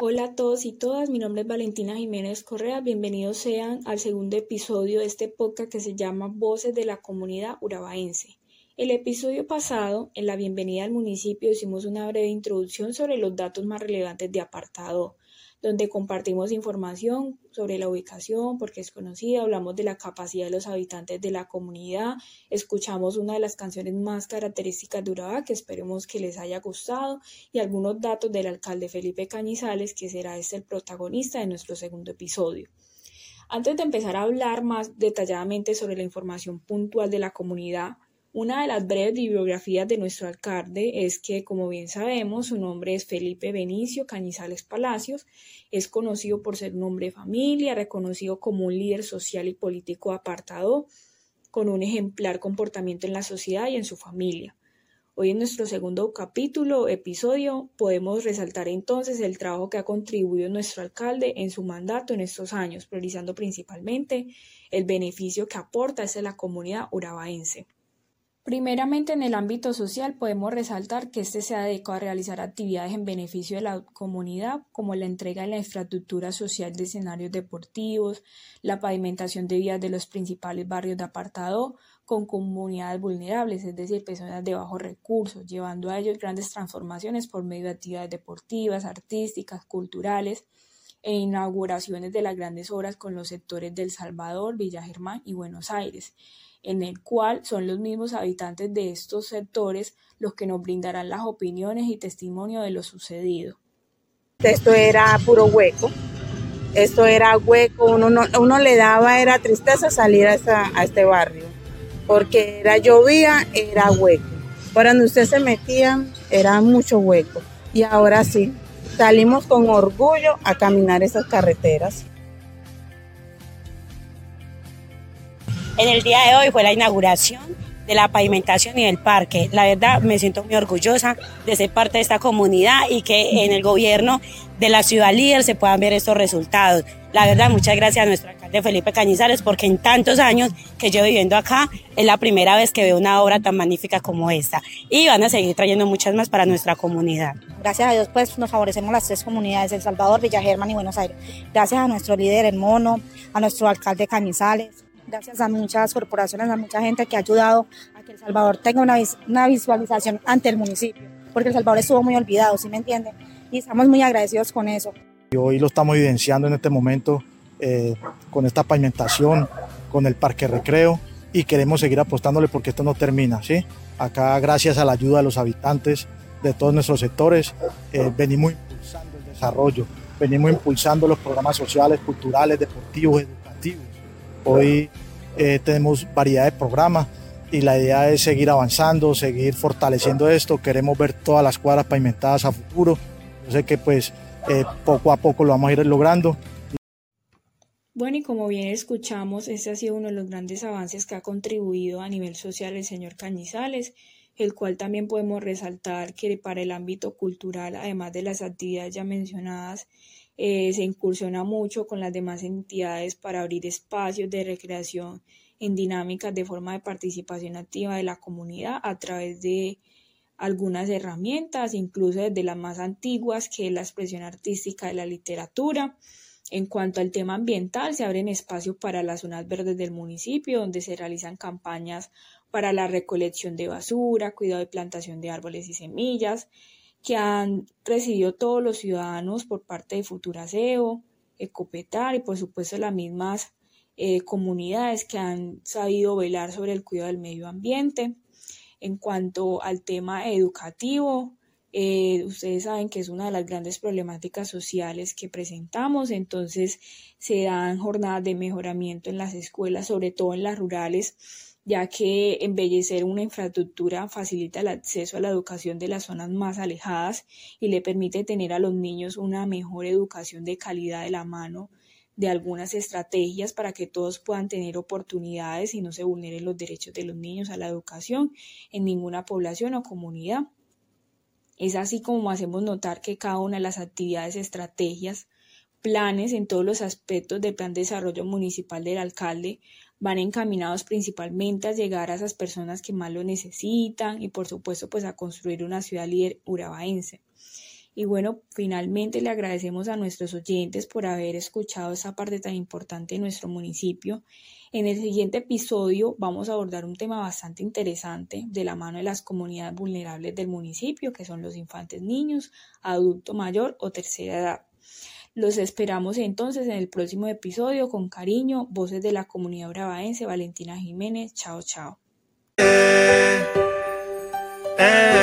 Hola a todos y todas, mi nombre es Valentina Jiménez Correa, bienvenidos sean al segundo episodio de este podcast que se llama Voces de la Comunidad Urabaense. El episodio pasado, en la bienvenida al municipio, hicimos una breve introducción sobre los datos más relevantes de apartado donde compartimos información sobre la ubicación porque es conocida, hablamos de la capacidad de los habitantes de la comunidad, escuchamos una de las canciones más características de Urabá que esperemos que les haya gustado y algunos datos del alcalde Felipe Cañizales que será este el protagonista de nuestro segundo episodio. Antes de empezar a hablar más detalladamente sobre la información puntual de la comunidad, una de las breves bibliografías de nuestro alcalde es que, como bien sabemos, su nombre es Felipe Benicio Cañizales Palacios, es conocido por ser un hombre de familia, reconocido como un líder social y político apartado, con un ejemplar comportamiento en la sociedad y en su familia. Hoy en nuestro segundo capítulo, episodio, podemos resaltar entonces el trabajo que ha contribuido nuestro alcalde en su mandato en estos años, priorizando principalmente el beneficio que aporta hacia la comunidad urabaense. Primeramente, en el ámbito social podemos resaltar que este se adecuado a realizar actividades en beneficio de la comunidad, como la entrega de la infraestructura social de escenarios deportivos, la pavimentación de vías de los principales barrios de apartado con comunidades vulnerables, es decir, personas de bajos recursos, llevando a ellos grandes transformaciones por medio de actividades deportivas, artísticas, culturales e inauguraciones de las grandes obras con los sectores del Salvador, Villa Germán y Buenos Aires en el cual son los mismos habitantes de estos sectores los que nos brindarán las opiniones y testimonio de lo sucedido. Esto era puro hueco, esto era hueco, uno, uno le daba, era tristeza salir a, a este barrio, porque era llovía, era hueco. Por donde usted se metía, era mucho hueco. Y ahora sí, salimos con orgullo a caminar esas carreteras. En el día de hoy fue la inauguración de la pavimentación y del parque. La verdad me siento muy orgullosa de ser parte de esta comunidad y que en el gobierno de la ciudad líder se puedan ver estos resultados. La verdad, muchas gracias a nuestro alcalde Felipe Cañizares porque en tantos años que yo viviendo acá es la primera vez que veo una obra tan magnífica como esta y van a seguir trayendo muchas más para nuestra comunidad. Gracias a Dios pues nos favorecemos las tres comunidades, El Salvador, Villa Germán y Buenos Aires. Gracias a nuestro líder, el Mono, a nuestro alcalde Cañizales, gracias a muchas corporaciones, a mucha gente que ha ayudado a que El Salvador tenga una, una visualización ante el municipio, porque El Salvador estuvo muy olvidado, ¿sí me entienden? Y estamos muy agradecidos con eso. Hoy lo estamos evidenciando en este momento eh, con esta pavimentación, con el parque recreo y queremos seguir apostándole porque esto no termina, ¿sí? Acá gracias a la ayuda de los habitantes de todos nuestros sectores eh, venimos impulsando el desarrollo, venimos impulsando los programas sociales, culturales, deportivos, educativos Hoy eh, tenemos variedad de programas y la idea es seguir avanzando, seguir fortaleciendo esto. Queremos ver todas las cuadras pavimentadas a futuro. Yo sé que pues eh, poco a poco lo vamos a ir logrando. Bueno, y como bien escuchamos, este ha sido uno de los grandes avances que ha contribuido a nivel social el señor Cañizales, el cual también podemos resaltar que para el ámbito cultural, además de las actividades ya mencionadas, eh, se incursiona mucho con las demás entidades para abrir espacios de recreación en dinámicas de forma de participación activa de la comunidad a través de algunas herramientas, incluso desde las más antiguas, que es la expresión artística de la literatura. En cuanto al tema ambiental, se abren espacios para las zonas verdes del municipio, donde se realizan campañas para la recolección de basura, cuidado de plantación de árboles y semillas, que han recibido todos los ciudadanos por parte de Futuraseo, Ecopetar y por supuesto las mismas eh, comunidades que han sabido velar sobre el cuidado del medio ambiente. En cuanto al tema educativo, eh, ustedes saben que es una de las grandes problemáticas sociales que presentamos, entonces se dan jornadas de mejoramiento en las escuelas, sobre todo en las rurales, ya que embellecer una infraestructura facilita el acceso a la educación de las zonas más alejadas y le permite tener a los niños una mejor educación de calidad de la mano de algunas estrategias para que todos puedan tener oportunidades y no se vulneren los derechos de los niños a la educación en ninguna población o comunidad. Es así como hacemos notar que cada una de las actividades, estrategias, planes en todos los aspectos del plan de desarrollo municipal del alcalde van encaminados principalmente a llegar a esas personas que más lo necesitan y por supuesto pues a construir una ciudad líder urabaense. Y bueno, finalmente le agradecemos a nuestros oyentes por haber escuchado esta parte tan importante de nuestro municipio. En el siguiente episodio vamos a abordar un tema bastante interesante de la mano de las comunidades vulnerables del municipio, que son los infantes niños, adulto mayor o tercera edad. Los esperamos entonces en el próximo episodio con cariño, voces de la comunidad bravaense, Valentina Jiménez, chao chao. Eh, eh.